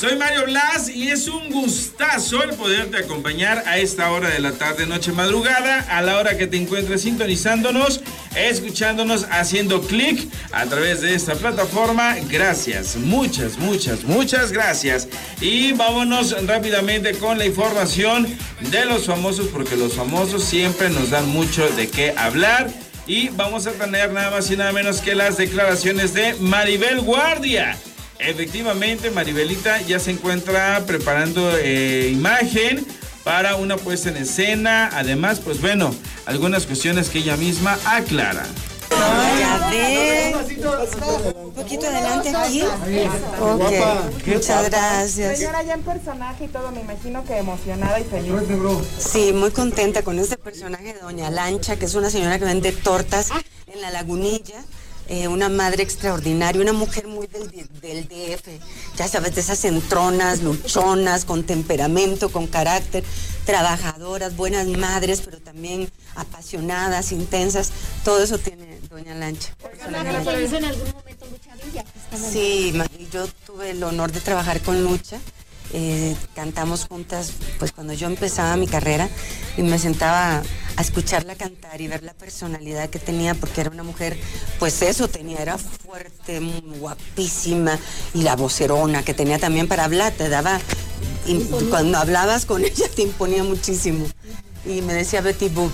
Soy Mario Blas y es un gustazo el poderte acompañar a esta hora de la tarde, noche, madrugada, a la hora que te encuentres sintonizándonos, escuchándonos, haciendo clic a través de esta plataforma. Gracias, muchas, muchas, muchas gracias. Y vámonos rápidamente con la información de los famosos, porque los famosos siempre nos dan mucho de qué hablar. Y vamos a tener nada más y nada menos que las declaraciones de Maribel Guardia Efectivamente, Maribelita ya se encuentra preparando eh, imagen para una puesta en escena. Además, pues bueno, algunas cuestiones que ella misma aclara. Un poquito adelante aquí. Ok, muchas gracias. Señora, ya en personaje y todo, me imagino que emocionada y feliz. Sí, muy contenta con este personaje de Doña Lancha, que es una señora que vende tortas en la lagunilla. Eh, una madre extraordinaria, una mujer muy del, del, DF, ya sabes, de esas entronas, luchonas, con temperamento, con carácter, trabajadoras, buenas madres, pero también apasionadas, intensas, todo eso tiene Doña Lancha. en algún momento Lucha Villa? Sí, yo tuve el honor de trabajar con Lucha eh, cantamos juntas, pues cuando yo empezaba mi carrera y me sentaba a escucharla cantar y ver la personalidad que tenía, porque era una mujer, pues eso tenía, era fuerte, guapísima y la vocerona que tenía también para hablar, te daba, y cuando hablabas con ella te imponía muchísimo. Y me decía Betty Boop,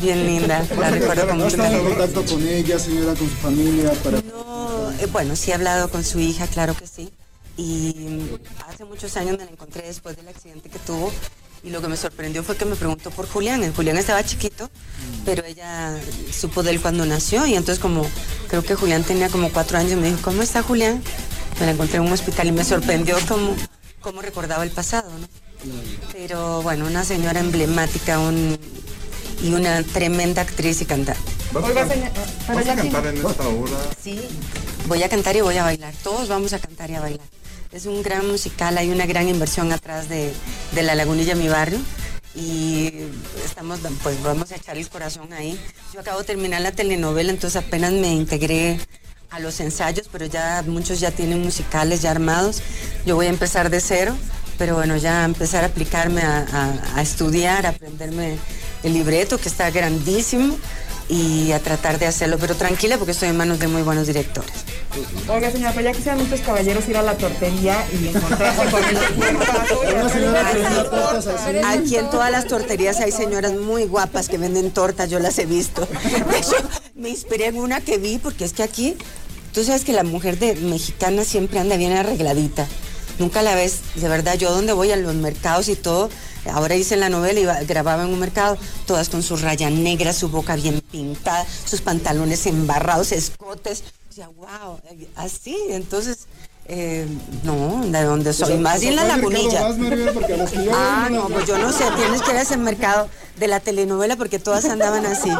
bien linda, la recuerdo con mucho cariño. contacto con ella, señora, con su familia? Para... No, eh, bueno, sí he hablado con su hija, claro que sí y hace muchos años me la encontré después del accidente que tuvo y lo que me sorprendió fue que me preguntó por Julián. Julián estaba chiquito, pero ella supo de él cuando nació y entonces como creo que Julián tenía como cuatro años, me dijo, ¿cómo está Julián? Me la encontré en un hospital y me sorprendió cómo, cómo recordaba el pasado, ¿no? Pero bueno, una señora emblemática y una tremenda actriz y cantante. ¿Vas a, cantar en esta hora? Sí, voy a cantar y voy a bailar. Todos vamos a cantar y a bailar. Es un gran musical, hay una gran inversión atrás de, La Lagunilla, mi barrio y estamos, pues vamos a echar el corazón ahí. Yo acabo de terminar la telenovela, entonces apenas me integré a los ensayos, pero ya muchos ya tienen musicales ya armados. Yo voy a empezar de cero, pero bueno, ya empezar a aplicarme a, a estudiar, a aprenderme el libreto, que está grandísimo y a tratar de hacerlo, pero tranquila porque estoy en manos de muy buenos directores. Oiga, señora, pero ya quisieran muchos caballeros ir a la tortería y encontrarse con el Aquí en todas las torterías hay señoras muy guapas que venden tortas, yo las he visto. De hecho, me inspiré en una que vi porque es que aquí, tú sabes que la mujer de mexicana siempre anda bien arregladita. Nunca la ves, de verdad, yo donde voy a los mercados y todo, Ahora hice la novela y grababa en un mercado, todas con su raya negra, su boca bien pintada, sus pantalones embarrados, escotes. O sea, wow, así. Entonces, eh, no, de dónde soy, más bien la lagunilla. ah, no, pues yo no sé, tienes que ir a ese mercado de la telenovela porque todas andaban así.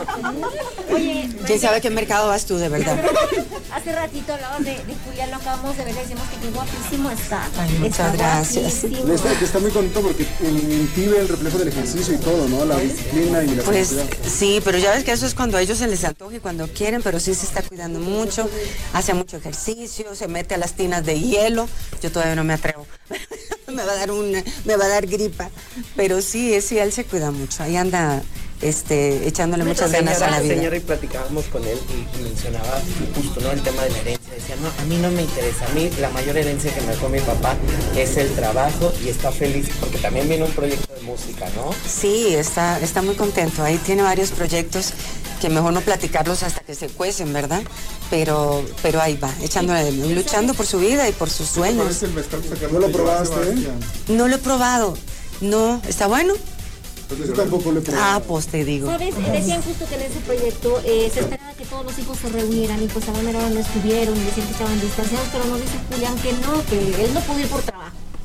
Oye, ¿quién sabe qué mercado vas tú, de verdad? Hace ratito hablabas de, de Julián, lo acabamos de ver, decimos que qué guapísimo está. muchas gracias. Está, está, muy contento porque inhibe el reflejo del ejercicio y todo, ¿no? La disciplina y la Pues sí, pero ya ves que eso es cuando a ellos se les antoja y cuando quieren, pero sí se está cuidando mucho, hace mucho ejercicio, se mete a las tinas de hielo, yo todavía no me atrevo. Me va a dar un, me va a dar gripa. Pero sí, sí, él se cuida mucho. Ahí anda este, echándole muchas ganas a la vida. Señora, y platicábamos con él y, mencionaba justo ¿no? el tema de la herencia. Decía, no, a mí no me interesa. A mí la mayor herencia que me dejó mi papá es el trabajo y está feliz porque también viene un proyecto de música, ¿no? Sí, está, está muy contento. Ahí tiene varios proyectos que mejor no platicarlos hasta que se cuecen, ¿verdad? Pero, pero ahí va, echándole, luchando por su vida y por sus sueños. ¿No lo probaste? No lo he probado. No, ¿está bueno? Yo tampoco le Ah, pues te digo. ¿Sabes? Decían justo que en ese proyecto eh, se esperaba que todos los hijos se reunieran y pues a manera no estuvieron y decían que estaban distanciados, pero no dice Julián que no, que él no pudo ir por trabajo.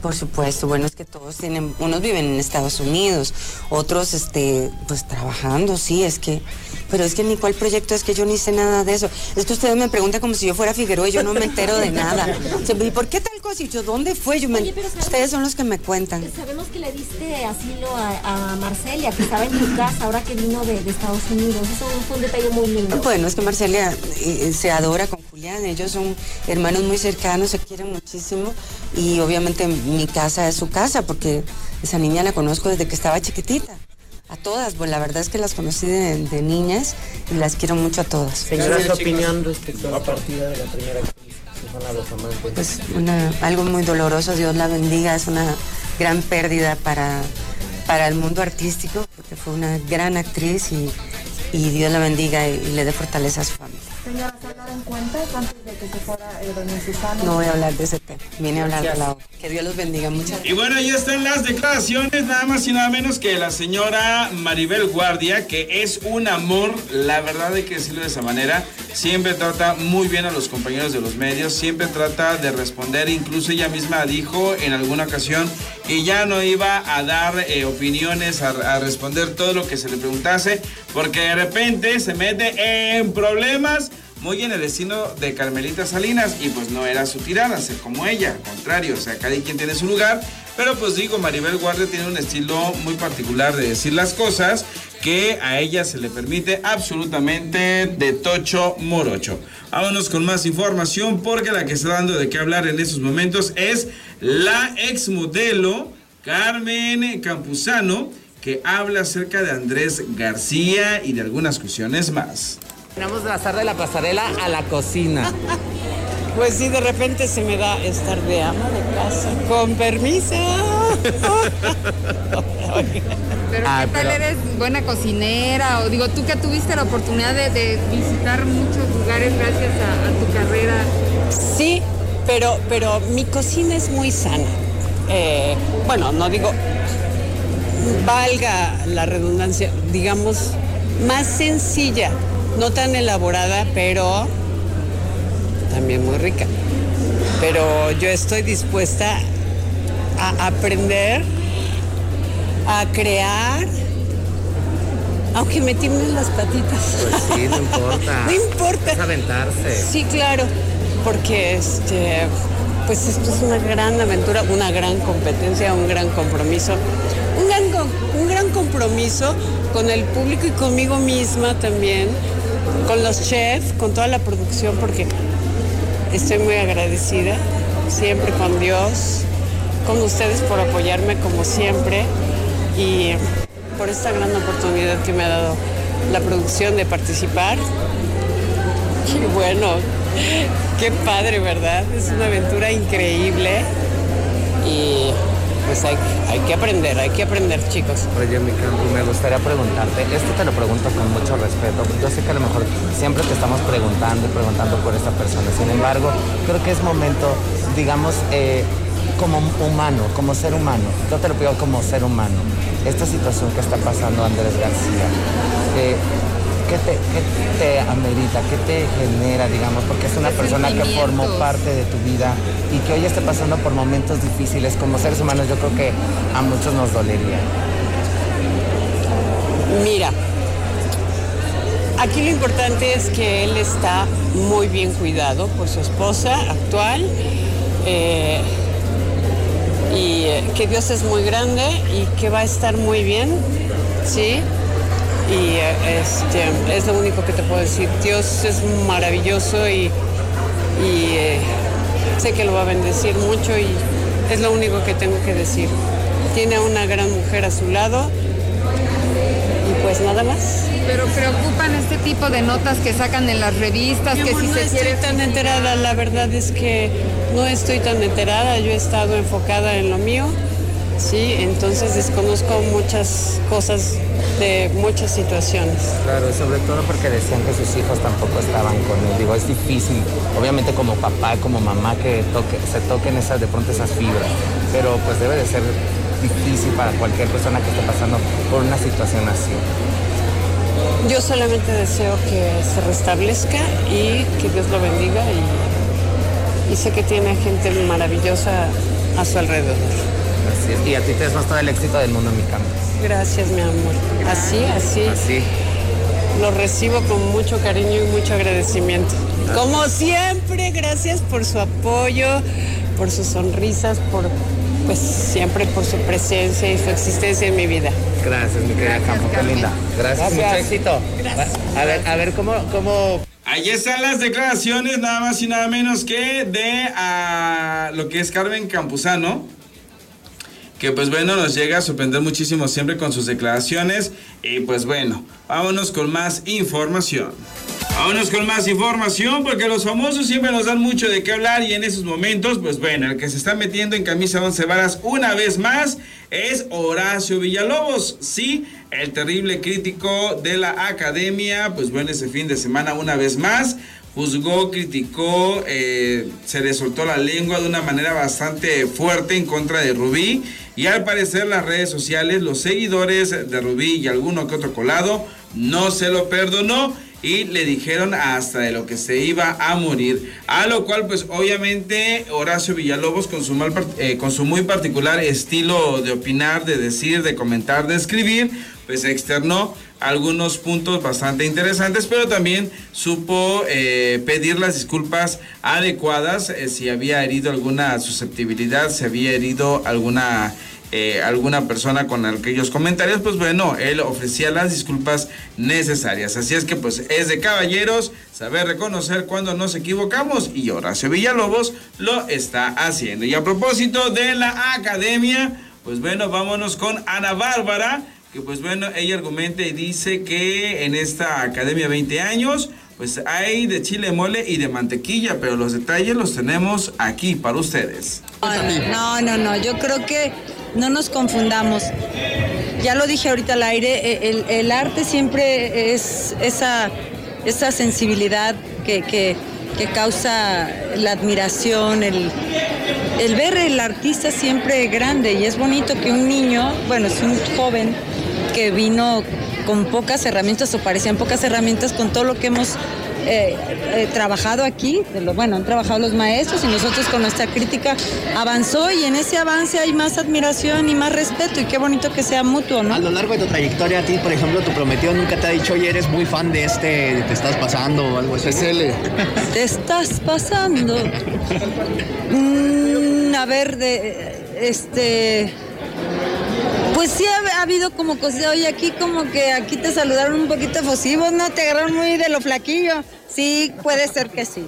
Por supuesto, bueno, es que todos tienen, unos viven en Estados Unidos, otros, este, pues trabajando, sí, es que, pero es que ni cuál proyecto es que yo ni sé nada de eso. Es que ustedes me preguntan como si yo fuera Figueroa y yo no me entero de nada. ¿Y por qué tal cosa? Y yo, ¿dónde fue? Yo ustedes son los que me cuentan. Sabemos que le diste asilo a, Marcelia, que estaba en tu casa ahora que vino de, Estados Unidos. Eso fue un detalle muy lindo. Bueno, es que Marcelia eh, se adora con Ellos son hermanos muy cercanos, se quieren muchísimo y obviamente mi casa es su casa porque esa niña la conozco desde que estaba chiquitita. A todas, pues la verdad es que las conocí de, de niñas y las quiero mucho a todas. Señora, su opinión respecto a la partida de la primera actriz. Pues una, algo muy doloroso, Dios la bendiga, es una gran pérdida para, para el mundo artístico porque fue una gran actriz y, y Dios la bendiga y, y le dé fortaleza a su familia. Señora, ¿se dieron cuenta antes de que se fuera eh, doña Susana? No voy a hablar de ese tema, vine a hablar de la obra. Que Dios los bendiga, muchas Y bueno, ahí están las declaraciones, nada más y nada menos que la señora Maribel Guardia, que es un amor, la verdad hay que decirlo de esa manera, siempre trata muy bien a los compañeros de los medios, siempre trata de responder, incluso ella misma dijo en alguna ocasión que ya no iba a dar eh, opiniones, a, a responder todo lo que se le preguntase, porque de repente se mete en problemas muy en el destino de Carmelita Salinas y pues no era su tirada ser como ella, al contrario, o sea, cada quien tiene su lugar, pero pues digo, Maribel Guardia tiene un estilo muy particular de decir las cosas que a ella se le permite absolutamente de tocho morocho. Vámonos con más información porque la que está dando de qué hablar en estos momentos es la exmodelo Carmen Campuzano que habla acerca de Andrés García y de algunas cuestiones más. Vamos a pasar de la pasarela a la cocina. Pues sí, de repente se me da estar de ama de casa. Con permiso. Pero Ah, ¿qué tal pero- eres buena cocinera? O digo, tú que tuviste la oportunidad de, de visitar muchos lugares gracias a, a tu carrera. Sí, pero, pero mi cocina es muy sana. Eh, bueno, no digo, valga la redundancia, digamos, más sencilla, no tan elaborada, pero también muy rica. Pero yo estoy dispuesta a aprender, a crear, aunque me tiemblen las patitas. Pues sí, no importa. No importa. Es aventarse. Sí, claro, porque este, pues esto es una gran aventura, una gran competencia, un gran compromiso, un gran, un gran compromiso con el público y conmigo misma también, con los chefs, con toda la producción, porque estoy muy agradecida siempre con Dios, con ustedes por apoyarme como siempre y por esta gran oportunidad que me ha dado la producción de participar. Qué bueno, qué padre, ¿verdad? Es una aventura increíble y pues hay, que aprender, hay que aprender, chicos. Oye, me gustaría preguntarte, esto te lo pregunto con mucho respeto, yo sé que a lo mejor siempre te estamos preguntando y preguntando por esta persona, sin embargo, creo que es momento, digamos, eh, como humano, como ser humano, yo te lo pido como ser humano, esta situación que está pasando Andrés García, ¿qué, te, qué te amerita, qué te genera, digamos, porque es una ¿Qué persona que formó parte de tu vida y que hoy esté pasando por momentos difíciles, como seres humanos yo creo que a muchos nos dolería. Mira, aquí lo importante es que él está muy bien cuidado por su esposa actual eh, y eh, que Dios es muy grande y que va a estar muy bien, ¿sí? Y este, es lo único que te puedo decir. Dios es maravilloso y, y, eh, sé que lo va a bendecir mucho y es lo único que tengo que decir. Tiene a una gran mujer a su lado y pues nada más. Pero preocupan este tipo de notas que sacan en las revistas, Mi que amor, si no se estoy quiere... tan enterada, la verdad es que no estoy tan enterada, yo he estado enfocada en lo mío, sí, entonces desconozco muchas cosas de muchas situaciones. Claro, sobre todo porque decían que sus hijos tampoco estaban con él. Digo, es difícil, obviamente como papá, como mamá, que toque, se toquen esas, de pronto esas fibras. Pero pues debe de ser difícil para cualquier persona que esté pasando por una situación así. Yo solamente deseo que se restablezca y que Dios lo bendiga y, y sé que tiene gente maravillosa a su alrededor. Así es. Y a ti te deseo todo el éxito del mundo, mi cama. Gracias, mi amor. Así, así. Así. Lo recibo con mucho cariño y mucho agradecimiento. Como siempre, gracias por su apoyo, por sus sonrisas, por pues siempre por su presencia y su existencia en mi vida. Gracias, mi querida Campo, qué linda. Gracias, Gracias. mucho éxito. Gracias. A ver, a ver cómo, cómo Ahí están las declaraciones, nada más y nada menos que de ah, lo que es Carmen Campuzano. Que pues bueno, nos llega a sorprender muchísimo siempre con sus declaraciones. Y pues bueno, vámonos con más información. Vámonos con más información porque los famosos siempre nos dan mucho de qué hablar y en esos momentos, pues bueno, el que se está metiendo en camisa once varas una vez más es Horacio Villalobos. Sí, el terrible crítico de la academia, pues bueno, ese fin de semana una vez más juzgó, criticó, eh, se le soltó la lengua de una manera bastante fuerte en contra de Rubí y al parecer las redes sociales, los seguidores de Rubí y alguno que otro colado no se lo perdonó y le dijeron hasta de lo que se iba a morir. A lo cual, pues obviamente, Horacio Villalobos, con su, mal, eh, con su muy particular estilo de opinar, de decir, de comentar, de escribir, pues externó algunos puntos bastante interesantes, pero también supo eh, pedir las disculpas adecuadas eh, si había herido alguna susceptibilidad, si había herido alguna eh, alguna persona con aquellos comentarios, pues bueno, él ofrecía las disculpas necesarias. Así es que pues es de caballeros saber reconocer cuando nos equivocamos y Horacio Villalobos lo está haciendo. Y a propósito de la academia, pues bueno, vámonos con Ana Bárbara, que pues bueno, ella argumenta y dice que en esta academia 20 años, pues hay de chile mole y de mantequilla, pero los detalles los tenemos aquí para ustedes. No, no, no, yo creo que no nos confundamos. Ya lo dije ahorita al aire, e, el, arte siempre es esa, esa sensibilidad que, que causa la admiración, el, el ver el artista siempre grande. Y es bonito que un niño, bueno, es un joven que vino con pocas herramientas o parecían pocas herramientas con todo lo que hemos eh, eh, trabajado aquí, de lo, bueno, han trabajado los maestros y nosotros con nuestra crítica avanzó y en ese avance hay más admiración y más respeto y qué bonito que sea mutuo, ¿no? A lo largo de tu trayectoria, a ti, por ejemplo, tu prometido nunca te ha dicho, oye, eres muy fan de este, te estás pasando o algo así. Te estás pasando. Mm, a ver, de este. Pues sí ha, ha habido como cosas, oye, aquí como que aquí te saludaron un poquito efusivos, ¿no? Te agarraron muy de lo flaquillo. Sí, puede ser que sí.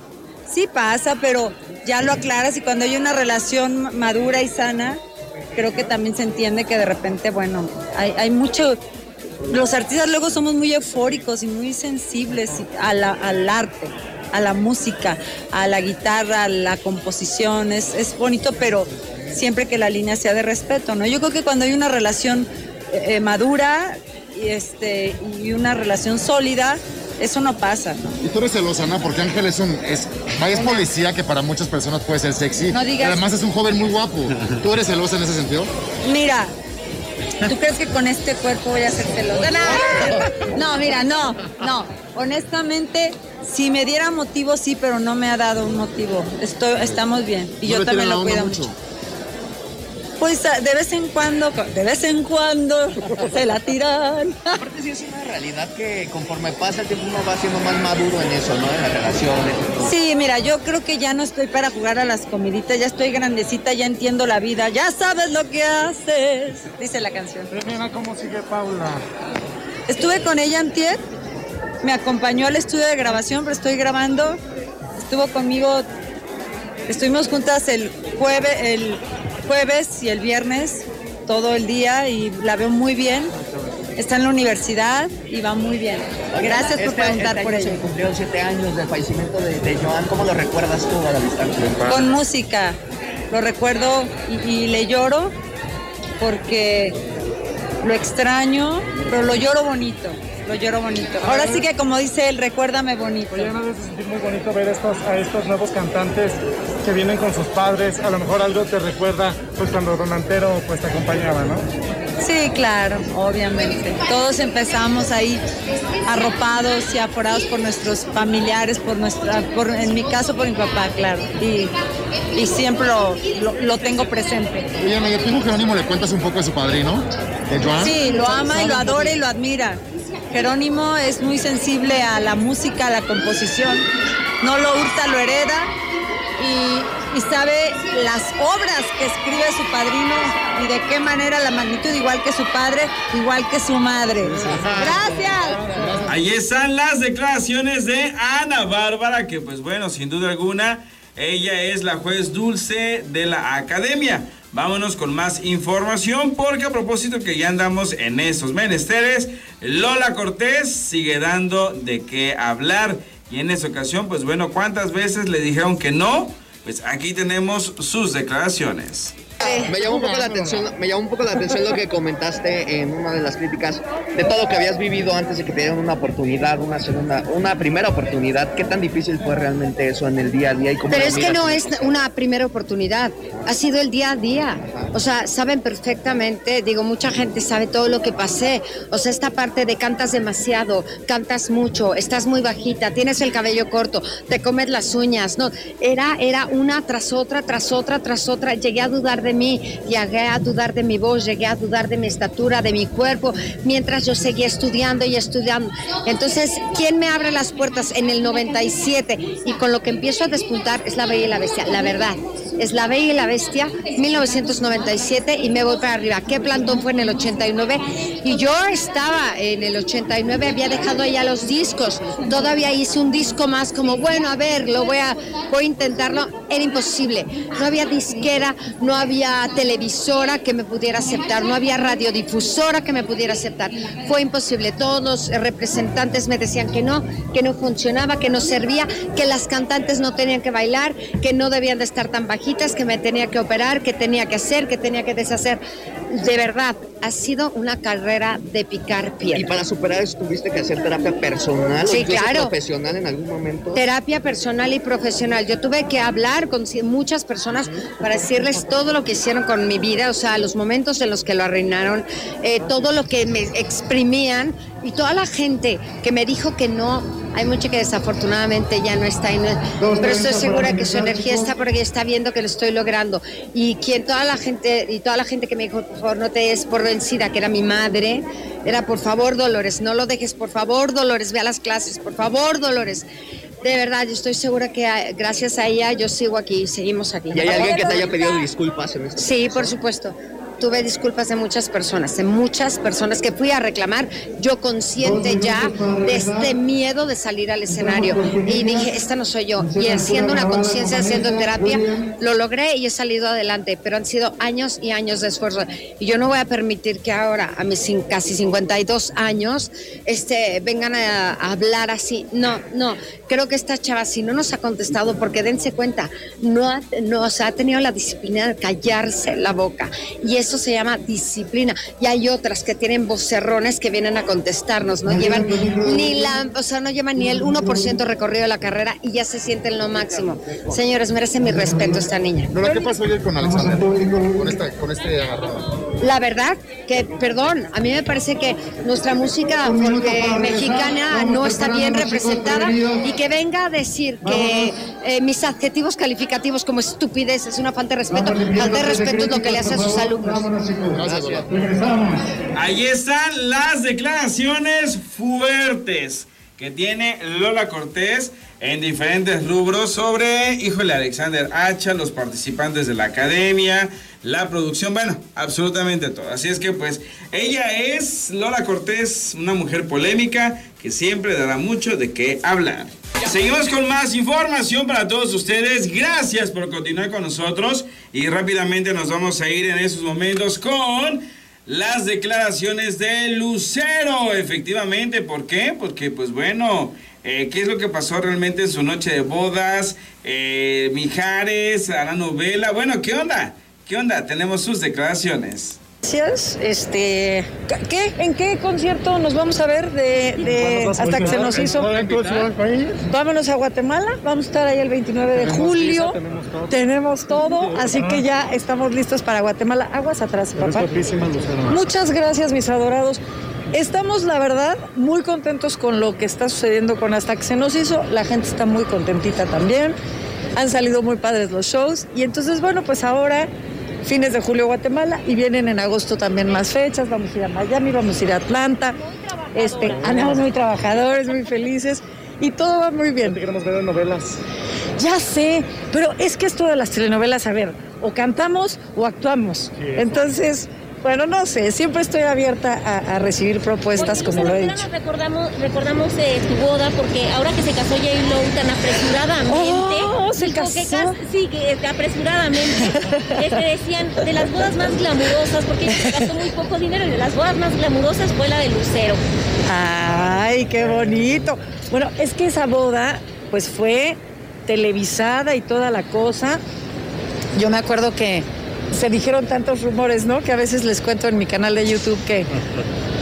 Sí pasa, pero ya lo aclaras y cuando hay una relación madura y sana, creo que también se entiende que de repente, bueno, hay, hay mucho... Los artistas luego somos muy eufóricos y muy sensibles a la- al arte, a la música, a la guitarra, a la composición. Es, es bonito, pero siempre que la línea sea de respeto, ¿no? Yo creo que cuando hay una relación eh, eh, madura y, este, y una relación sólida, eso no pasa, ¿no? Y tú eres celosa, ¿no? Porque Ángel es un. Es, es policía que para muchas personas puede ser sexy. No digas- Además es un joven muy guapo. ¿Tú eres celosa en ese sentido? Mira, ¿tú crees que con este cuerpo voy a ser celosa? No, no, mira, no, no. Honestamente, si me diera motivo, sí, pero no me ha dado un motivo. Estoy, estamos bien. Y ¿No yo también lo cuido mucho. Pues de vez en cuando, de vez en cuando se la tiran. Aparte sí es una realidad que conforme pasa el tiempo uno va siendo más maduro en eso, ¿no? En las relaciones. en. Sí, mira, yo creo que ya no estoy para jugar a las comiditas, ya estoy grandecita, ya entiendo la vida, ya sabes lo que haces, dice la canción. Mira cómo sigue Paula. Estuve con ella antier, me acompañó al estudio de grabación, pero estoy grabando. Estuvo conmigo, estuvimos juntas el jueves, el jueves y el viernes, todo el día y la veo muy bien. Está en la universidad y va muy bien. Gracias por Este- preguntar este por ella. Se cumplieron siete años del fallecimiento de, de Joan. ¿Cómo lo recuerdas tú a la distancia? Con música. Lo recuerdo y, y le lloro porque lo extraño, pero lo lloro bonito. Lo lloro bonito. Ahora sí que como dice él, recuérdame bonito. Oye, no debe sentir muy bonito ver estos, a estos nuevos cantantes que vienen con sus padres. A lo mejor algo te recuerda pues cuando Don Antero pues te acompañaba, ¿no? Sí, claro, obviamente. Todos empezamos ahí arropados y aforados por nuestros familiares, por nuestra, por, en mi caso por mi papá, claro. Y, y siempre lo, lo- lo tengo presente. Oye, Ana, ¿y a tu hijo Jerónimo le cuentas un poco de su padrino? ¿De Joan? Sí, lo ama y lo ¿Sabe un adora y lo admira. Jerónimo es muy sensible a la música, a la composición. No lo hurta, lo hereda. Y y sabe las obras que escribe su padrino y de qué manera la magnitud, igual que su padre, igual que su madre. Gracias. Ahí están las declaraciones de Ana Bárbara, que pues bueno, sin duda alguna, ella es la juez dulce de la academia. Vámonos con más información porque a propósito que ya andamos en esos menesteres, Lola Cortés sigue dando de qué hablar. Y en esa ocasión, pues bueno, ¿cuántas veces le dijeron que no? Pues aquí tenemos sus declaraciones. Me llamó un poco la atención, me llamó un poco la atención lo que comentaste en una de las críticas de todo lo que habías vivido antes de que te dieran una oportunidad, una segunda, una primera oportunidad. ¿Qué tan difícil fue realmente eso en el día a día y cómo Pero es que no es una primera oportunidad, ha sido el día a día. O sea, saben perfectamente, digo, mucha gente sabe todo lo que pasé. O sea, esta parte de cantas demasiado, cantas mucho, estás muy bajita, tienes el cabello corto, te comes las uñas, no, era era una tras otra, tras otra, tras otra. Llegué a dudar mí, llegué a dudar de mi voz, llegué a dudar de mi estatura, de mi cuerpo, mientras yo seguía estudiando y estudiando. Entonces, ¿quién me abre las puertas en el 97? Y con lo que empiezo a despuntar es La Bella y la Bestia, la verdad. Es La Bella y la Bestia, 1997, y me voy para arriba. ¿Qué plantón fue en el 89? Y yo estaba en el 89, había dejado ya los discos. Todavía hice un disco más, como, bueno, a ver, lo voy a, voy a intentarlo. Era imposible. No había disquera, no había televisora que me pudiera aceptar, no había radiodifusora que me pudiera aceptar. Fue imposible. Todos los representantes me decían que no, que no funcionaba, que no servía, que las cantantes no tenían que bailar, que no debían de estar tan bajitas, que me tenía que operar, que tenía que hacer, que tenía que deshacer. De verdad, ha sido una carrera de picar piedra. Y para superar eso tuviste que hacer terapia personal Sí, o claro. profesional en algún momento. Terapia personal y profesional. Yo tuve que hablar con muchas personas para decirles todo lo que hicieron con mi vida, o sea, los momentos en los que lo arruinaron, eh, todo lo que me exprimían y toda la gente que me dijo que no. Hay mucha que desafortunadamente ya no está ahí, no- pero estoy segura que su energía está porque está viendo que lo estoy logrando. Y quien toda la gente y toda la gente que me dijo, favor, no te des por vencida, que era mi madre, era por favor, Dolores, no lo dejes, por favor, Dolores, ve a las clases, por favor, Dolores. De verdad, yo estoy segura que ah, gracias a ella yo sigo aquí, seguimos aquí. ¿Y hay alguien que te haya pedido disculpas en este Sí, por supuesto. Tuve disculpas de muchas personas, de muchas personas que fui a reclamar, yo consciente ya de este miedo de salir al escenario. Y dije, esta no soy yo. Y haciendo una conciencia, haciendo terapia, lo logré y he salido adelante. Pero han sido años y años de esfuerzo. Y yo no voy a permitir que ahora, a mis casi 52 años, este, vengan a, a hablar así. No, no. Creo que esta chava, si no nos ha contestado, porque dense cuenta, no ha, no, o sea, ha tenido la disciplina de callarse la boca. Y eso se llama disciplina. Y hay otras que tienen vocerrones que vienen a contestarnos, no llevan ni la, o sea, no llevan ni el 1% recorrido de la carrera y ya se sienten lo máximo. Señores, merece mi respeto esta niña. Lola, ¿qué pasó ayer con Alexander? Con, esta, con este agarrón. La verdad que, perdón, a mí me parece que nuestra música porque mexicana no está bien representada y que venga a decir que eh, mis adjetivos calificativos como estupidez es una falta de respeto, falta de respeto es lo que le hace a sus alumnos. Ahí están las declaraciones fuertes que tiene Lola Cortés en diferentes rubros sobre, híjole, Alexander Hacha, los participantes de la academia, la producción, bueno, absolutamente todo. Así es que pues ella es Lola Cortés, una mujer polémica que siempre dará mucho de qué hablar. Seguimos con más información para todos ustedes. Gracias por continuar con nosotros y rápidamente nos vamos a ir en esos momentos con las declaraciones de Lucero. Efectivamente, ¿por qué? Porque pues bueno, eh, ¿qué es lo que pasó realmente en su noche de bodas? Eh, Mijares, a la novela. Bueno, ¿qué onda? ¿Qué onda? Tenemos sus declaraciones. Gracias. Este, ¿qué? ¿En qué concierto nos vamos a ver de, de- hasta que se nos hizo? Vámonos a Guatemala. Vamos a estar ahí el 29 de julio. Tenemos todo, así que ya estamos listos para Guatemala. Aguas atrás, papá. Muchas gracias, mis adorados. Estamos, la verdad, muy contentos con lo que está sucediendo con Hasta que se nos hizo. La gente está muy contentita también. Han salido muy padres los shows. Y entonces, bueno, pues ahora, fines de julio, Guatemala. Y vienen en agosto también más fechas. Vamos a ir a Miami, vamos a ir a Atlanta. Este, andamos muy trabajadores, muy felices. Y todo va muy bien. queremos ver novelas. Ya sé, pero es que esto de las telenovelas, a ver, o cantamos o actuamos. Entonces, bueno, no sé, siempre estoy abierta a, a recibir propuestas Oye, como lo he dicho. Recordamos, recordamos eh, tu boda porque ahora que se casó J. Lo tan apresuradamente. Oh, se que casó. cas- sí, que este, apresuradamente. este, decían de las bodas más glamurosas, porque se gastó muy poco dinero y de las bodas más glamurosas fue la de Lucero. Ay, qué bonito. Bueno, es que esa boda, pues fue televisada y toda la cosa. Yo me acuerdo que se dijeron tantos rumores, ¿no? Que a veces les cuento en mi canal de YouTube que,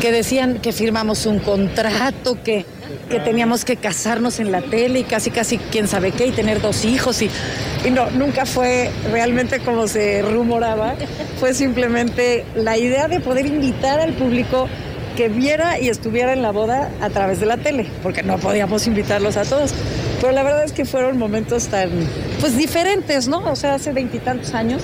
que decían que firmamos un contrato, que, que teníamos que casarnos en la tele y casi, casi quién sabe qué, y tener dos hijos. Y, y no, nunca fue realmente como se rumoraba. Fue simplemente la idea de poder invitar al público que viera y estuviera en la boda a través de la tele, porque no podíamos invitarlos a todos. Pero la verdad es que fueron momentos tan, pues diferentes, ¿no? O sea, hace veintitantos años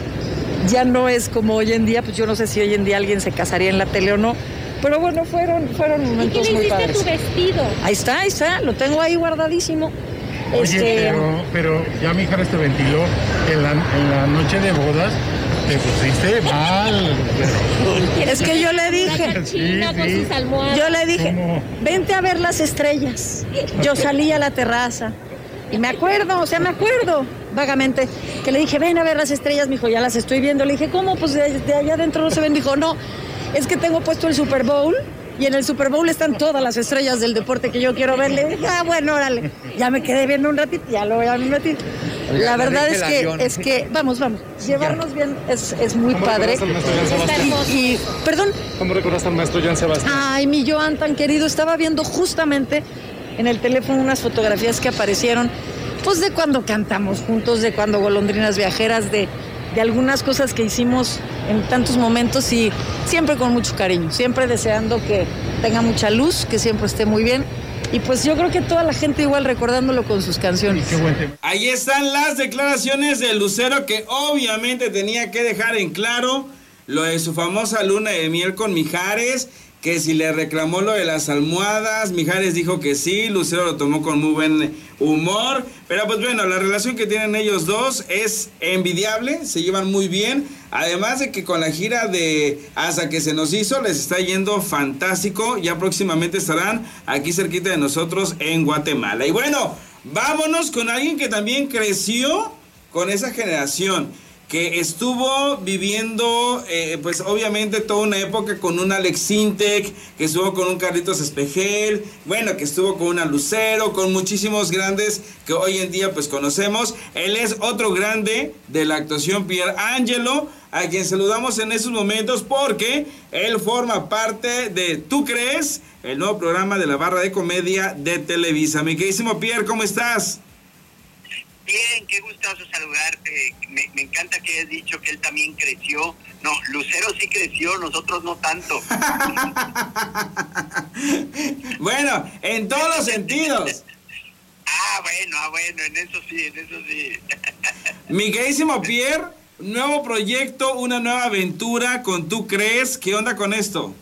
ya no es como hoy en día, pues yo no sé si hoy en día alguien se casaría en la tele o no, pero bueno, fueron, fueron ¿Y qué momentos le muy padres. tu vestido? Ahí está, ahí está, lo tengo ahí guardadísimo. Oye, Este, pero, pero ya mi hija te ventiló en la, en la noche de bodas, te pusiste mal. Es que yo le dije, almohadas. yo le dije, ¿Cómo? vente a ver las estrellas. Yo salí a la terraza y me acuerdo, o sea, me acuerdo vagamente que le dije, ven a ver las estrellas, me dijo, ya las estoy viendo. Le dije, ¿cómo? Pues de, de allá adentro no se ven. Dijo, no, es que tengo puesto el Super Bowl. Y en el Super Bowl están todas las estrellas del deporte que yo quiero ver. Le dije, ah, bueno, órale. Ya me quedé viendo un ratito, ya lo voy a ver un ratito. Oiga, La verdad es que, avión. es que, vamos, vamos, llevarnos bien es, es muy ¿Cómo padre. recordaste al maestro Joan Sebastián? Y, y, perdón, ¿Cómo recordaste al maestro Jan Sebastián? Ay, mi Joan tan querido, estaba viendo justamente en el teléfono unas fotografías que aparecieron, pues de cuando cantamos juntos, de cuando golondrinas viajeras, de, de algunas cosas que hicimos en tantos momentos y siempre con mucho cariño, siempre deseando que tenga mucha luz, que siempre esté muy bien. Y pues yo creo que toda la gente igual recordándolo con sus canciones. Qué buen tema. Ahí están las declaraciones de Lucero que obviamente tenía que dejar en claro lo de su famosa luna de miel con Mijares, que si le reclamó lo de las almohadas, Mijares dijo que sí, Lucero lo tomó con muy buen humor, pero pues bueno, la relación que tienen ellos dos es envidiable, se llevan muy bien, además de que con la gira de Hasta que se nos hizo les está yendo fantástico, ya próximamente estarán aquí cerquita de nosotros en Guatemala. Y bueno, vámonos con alguien que también creció con esa generación que estuvo viviendo, eh, pues obviamente toda una época con un Alex Sintek, que estuvo con un Carlitos Espejel, bueno, que estuvo con una Lucero, con muchísimos grandes que hoy en día pues conocemos. Él es otro grande de la actuación Pierre Angelo, a quien saludamos en estos momentos porque él forma parte de ¿Tú crees? El nuevo programa de la barra de comedia de Televisa. Mi queridísimo Pierre, ¿cómo estás? Bien, qué gustoso saludarte. Me, me encanta que hayas dicho que él también creció. No, Lucero sí creció, nosotros no tanto. Bueno, en todos los sentidos. Ah, bueno, ah, bueno, en eso sí, en eso sí. Mi queridísimo Pierre, nuevo proyecto, una nueva aventura con Tú Crees. ¿Qué onda con esto?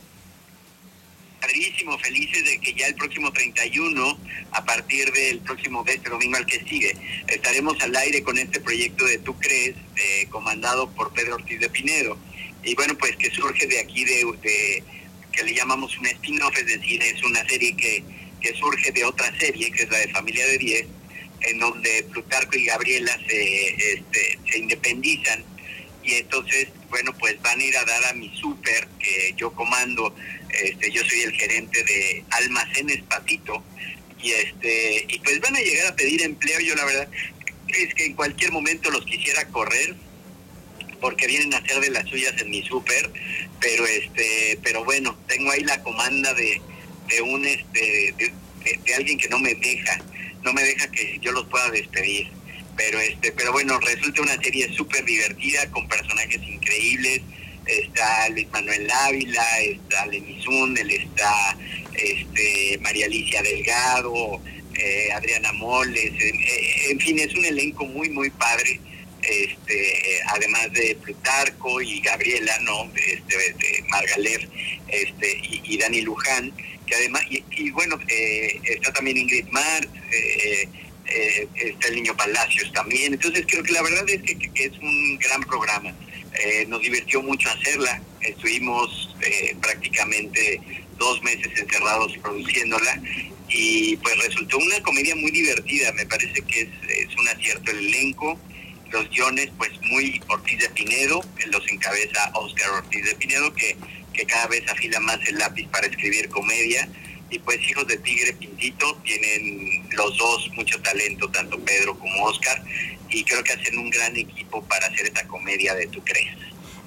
Padrísimo, felices de que ya el próximo 31, a partir del próximo este domingo al que sigue, estaremos al aire con este proyecto de Tú Crees, eh, comandado por Pedro Ortiz de Pinedo. Y bueno, pues que surge de aquí de, de- que le llamamos un spin-off, es decir, es una serie que, que surge de otra serie, que es la de Familia de 10, en donde Plutarco y Gabriela se, este, se independizan y entonces, bueno, pues van a ir a dar a mi súper, que yo comando, este, yo soy el gerente de Almacenes Patito, y este, y pues van a llegar a pedir empleo, yo la verdad es que en cualquier momento los quisiera correr, porque vienen a hacer de las suyas en mi súper, pero este, pero bueno, tengo ahí la comanda de, de un este, de, alguien que no me deja, no me deja que yo los pueda despedir. Pero este, pero bueno, resulta una serie súper divertida con personajes increíbles. Está Luis Manuel Ávila, está Lenny Zundel, está este María Alicia Delgado, eh, Adriana Moles, en, eh, en fin, es un elenco muy muy padre este, eh, además de Plutarco y Gabriela, ¿no? Este, de este, y, y Dani Luján, que además, y, y bueno, eh, está también Ingrid Mart, eh, eh, está el Niño Palacios también. Entonces creo que la verdad es que, es un gran programa. Eh, nos divirtió mucho hacerla. Estuvimos eh, prácticamente dos meses encerrados produciéndola y pues resultó una comedia muy divertida. Me parece que es, es un acierto el elenco. Los guiones, pues muy Ortiz de Pinedo, los encabeza Oscar Ortiz de Pinedo, que, que cada vez afila más el lápiz para escribir comedia. Y pues Hijos de Tigre Pintito tienen los dos mucho talento, tanto Pedro como Oscar, y creo que hacen un gran equipo para hacer esta comedia de Tu Crees.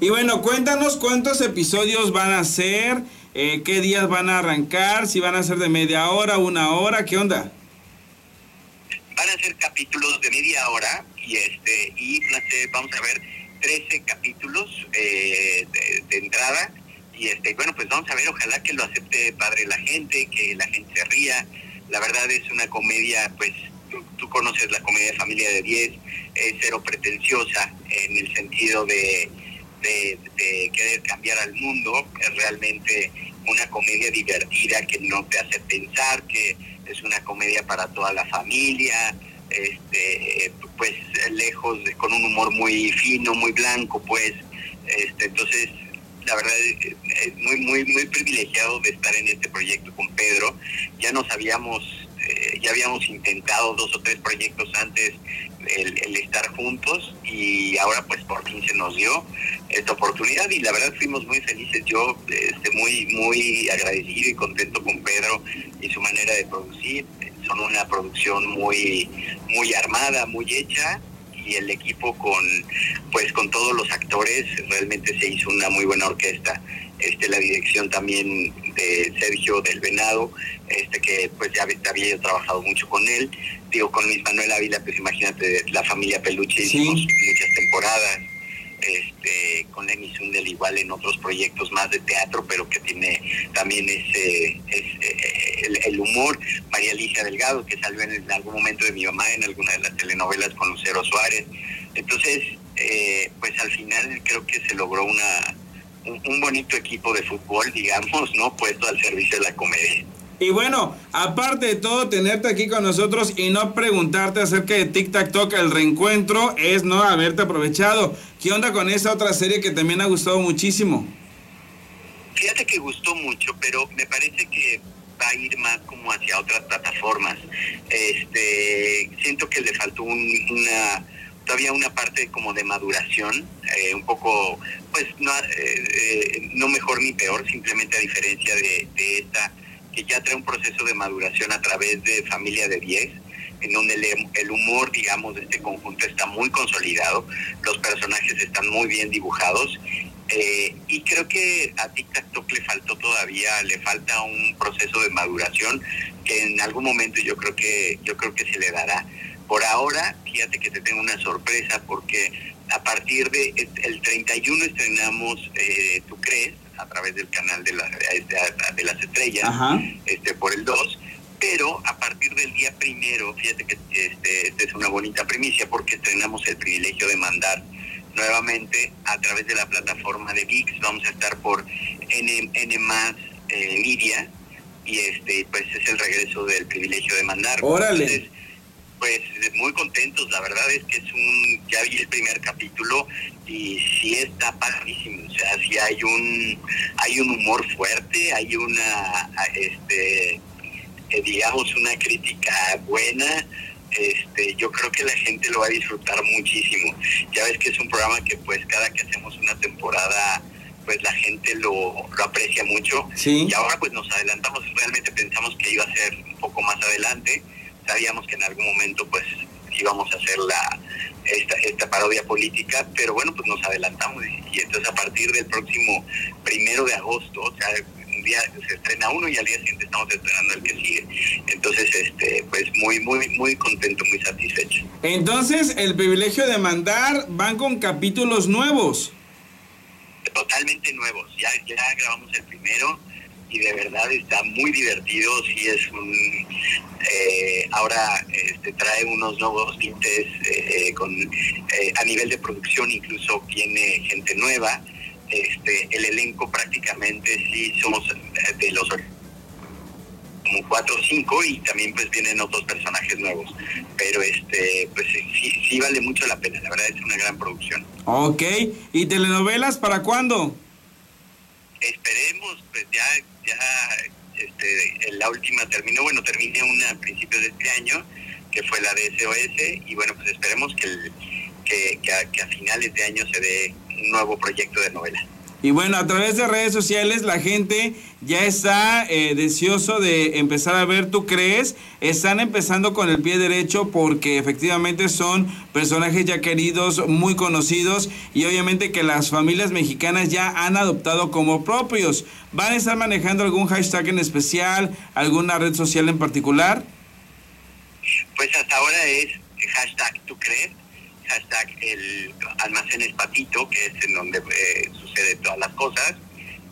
Y bueno, cuéntanos cuántos episodios van a ser, eh, qué días van a arrancar, si van a ser de media hora, una hora, ¿qué onda? Van a ser capítulos de media hora y este y vamos a ver 13 capítulos eh, de, de entrada y este bueno pues vamos a ver ojalá que lo acepte padre la gente que la gente se ría. La verdad es una comedia pues tú, tú conoces la comedia de familia de 10 es cero pretenciosa en el sentido de, de, querer cambiar al mundo. Es realmente una comedia divertida que no te hace pensar que es una comedia para toda la familia este pues lejos de, con un humor muy fino muy blanco pues este entonces la verdad es es muy muy muy privilegiado de estar en este proyecto con Pedro. Ya nos habíamos eh, ya habíamos intentado dos o tres proyectos antes el, el estar juntos y ahora pues por fin se nos dio esta oportunidad y la verdad fuimos muy felices. Yo este muy muy agradecido y contento con Pedro y su manera de producir. Son una producción muy muy armada muy hecha y el equipo con pues con todos los actores realmente se hizo una muy buena orquesta. Este la dirección también de Sergio del Venado este que pues ya había- yo trabajado mucho con él. Digo con Luis Manuel Ávila pues imagínate la familia Peluche hicimos muchas temporadas. Este con Lenny Sundel igual en otros proyectos más de teatro pero que tiene también ese, ese- el, el humor María Alicia Delgado que salió en, en algún momento de mi mamá en alguna de las telenovelas con Lucero Suárez entonces eh, pues al final creo que se logró una un, un bonito equipo de fútbol digamos no puesto al servicio de la comedia Y bueno, aparte de todo, tenerte aquí con nosotros y no preguntarte acerca de Tic Tac Toc, el reencuentro, es no haberte aprovechado. ¿Qué onda con esa otra serie que también ha gustado muchísimo? Fíjate que gustó mucho, pero me parece que va a ir más como hacia otras plataformas. Este, siento que le faltó un- una todavía una parte como de maduración, eh, un poco, pues no, eh, eh, no mejor ni peor, simplemente a diferencia de, esta que ya trae un proceso de maduración a través de Familia de 10 en donde el, el humor, digamos, de este conjunto está muy consolidado, los personajes están muy bien dibujados eh, y creo que a Tic Tac Toc le faltó todavía, le falta un proceso de maduración que en algún momento yo creo que yo creo que se le dará. Por ahora, fíjate que te tengo una sorpresa porque a partir de el 31 estrenamos eh, ¿Tú crees? a través del canal de, la, de, de las estrellas, Ajá. este por el 2 pero a partir del día primero, fíjate que este, esta es una bonita primicia porque estrenamos el privilegio de mandar nuevamente a través de la plataforma de VIX, vamos a estar por N, N más eh, Media y este pues es el regreso del privilegio de mandar. Órale. Entonces, pues muy contentos, la verdad es que es un, ya vi el primer capítulo y sí está padrísimo, o sea, sí hay un, hay un humor fuerte, hay una, este, eh, digamos, una crítica buena, este, yo creo que la gente lo va a disfrutar muchísimo. Ya ves que es un programa que pues cada que hacemos una temporada pues la gente lo, lo aprecia mucho Sí. y ahora pues nos adelantamos, realmente pensamos que iba a ser un poco más adelante, sabíamos que en algún momento pues íbamos a hacer la esta, esta parodia política, pero bueno pues nos adelantamos y, y entonces a partir del próximo primero de agosto, o sea un día se estrena uno y al día siguiente estamos estrenando el que sigue. Entonces, este, pues muy, muy, muy contento, muy satisfecho. Entonces, el privilegio de mandar van con capítulos nuevos. Totalmente nuevos. Ya, ya grabamos el primero y de verdad está muy divertido. Sí es un, eh, ahora este, trae unos nuevos tintes eh, con eh, a nivel de producción incluso viene gente nueva. Este, el elenco prácticamente sí somos eh, de los como cuatro o cinco y también pues vienen otros personajes nuevos. Pero este, pues sí, sí vale mucho la pena, la verdad es una gran producción. Ok, ¿y telenovelas para cuándo? Esperemos, pues ya, ya este, la última terminó, bueno, terminé una a principios de este año, que fue la de SOS, y bueno, pues esperemos que, el- que, que a, que a finales de año se dé nuevo proyecto de novela. Y bueno, a través de redes sociales la gente ya está eh, deseoso de empezar a ver, ¿tú crees? Están empezando con el pie derecho porque efectivamente son personajes ya queridos, muy conocidos y obviamente que las familias mexicanas ya han adoptado como propios. ¿Van a estar manejando algún hashtag en especial, alguna red social en particular? Pues hasta ahora es hashtag tú crees, hashtag el almacenes patito, que es en donde eh, sucede todas las cosas.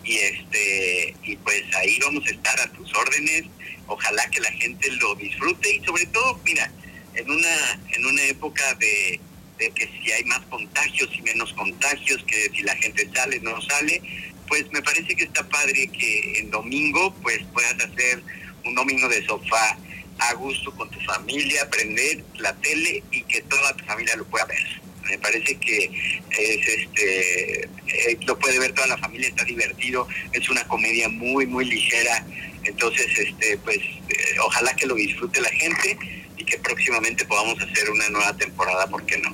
Y este y pues ahí vamos a estar a tus órdenes. Ojalá que la gente lo disfrute y sobre todo, mira, en una en una época de, de que si hay más contagios y menos contagios, que si la gente sale no sale, pues me parece que está padre que en domingo pues puedas hacer un domingo de sofá a gusto con tu familia, aprender la tele y que toda tu familia lo pueda ver. Me parece que es este eh, lo puede ver toda la familia, está divertido, es una comedia muy muy ligera, entonces este pues eh, ojalá que lo disfrute la gente y que próximamente podamos hacer una nueva temporada, ¿por qué no?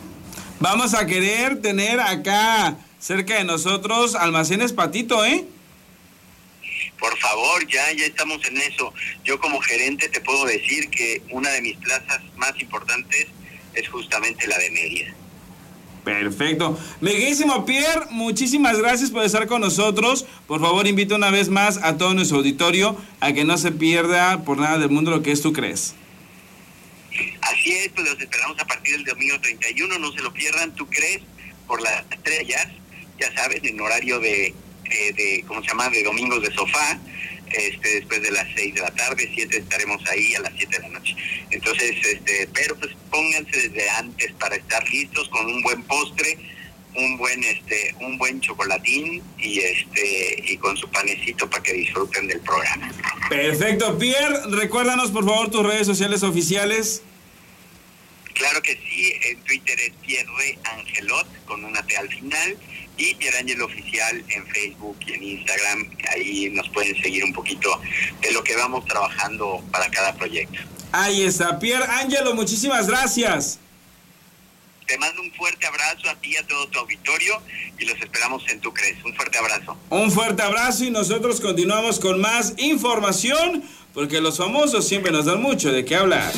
Vamos a querer tener acá cerca de nosotros almacenes patito, ¿eh? Por favor, ya, ya estamos en eso. Yo como gerente te puedo decir que una de mis plazas más importantes es justamente la de Mérida. Perfecto. Miguelísimo Pierre, muchísimas gracias por estar con nosotros. Por favor, invito una vez más a todo nuestro auditorio a que no se pierda por nada del mundo lo que es tú crees. Así es, pues los esperamos a partir del domingo 31, no se lo pierdan, ¿tú crees? Por las estrellas, ya sabes, en horario de, de, de, ¿cómo se llama?, de domingos de sofá, este, después de las 6 de la tarde, 7 estaremos ahí a las 7 de la noche. Entonces, este, pero pues pónganse desde antes para estar listos con un buen postre, un buen este un buen chocolatín y este y con su panecito para que disfruten del programa. Perfecto, Pierre, recuérdanos por favor tus redes sociales oficiales. Claro que sí, en Twitter es Pierre Angelot con una T al final y Pierre Ángel Oficial en Facebook y en Instagram. Ahí nos pueden seguir un poquito de lo que vamos trabajando para cada proyecto. Ahí está, Pierre Ángelo, muchísimas gracias. Te mando un fuerte abrazo a ti y a todo tu auditorio y los esperamos en Tu Crees. Un fuerte abrazo. Un fuerte abrazo y nosotros continuamos con más información porque los famosos siempre nos dan mucho de qué hablar.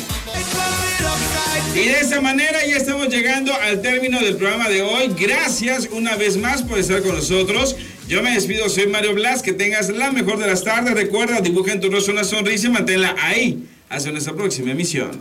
Y de esta manera ya estamos llegando al término del programa de hoy. Gracias una vez más por estar con nosotros. Yo me despido, soy Mario Blas. Que tengas la mejor de las tardes. Recuerda, dibuja en tu rostro una sonrisa y manténla ahí. Hasta nuestra próxima emisión.